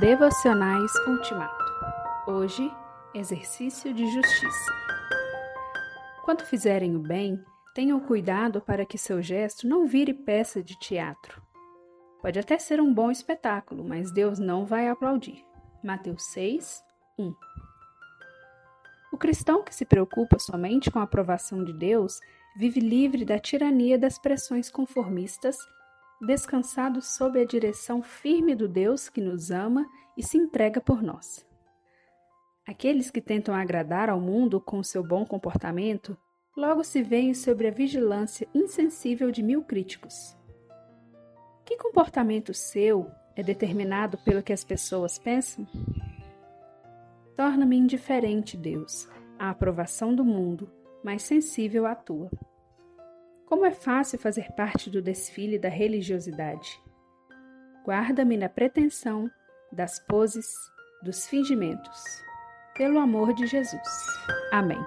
Devocionais Ultimato. Hoje, exercício de justiça. Quando fizerem o bem, tenham cuidado para que seu gesto não vire peça de teatro. Pode até ser um bom espetáculo, mas Deus não vai aplaudir. Mateus 6, 1. O cristão que se preocupa somente com a aprovação de Deus vive livre da tirania das pressões conformistas descansados sob a direção firme do Deus que nos ama e se entrega por nós. Aqueles que tentam agradar ao mundo com seu bom comportamento logo se veem sob a vigilância insensível de mil críticos. Que comportamento seu é determinado pelo que as pessoas pensam? Torna-me indiferente, Deus, à aprovação do mundo, mas sensível à tua. Como é fácil fazer parte do desfile da religiosidade. Guarda-me na pretensão, das poses, dos fingimentos. Pelo amor de Jesus. Amém.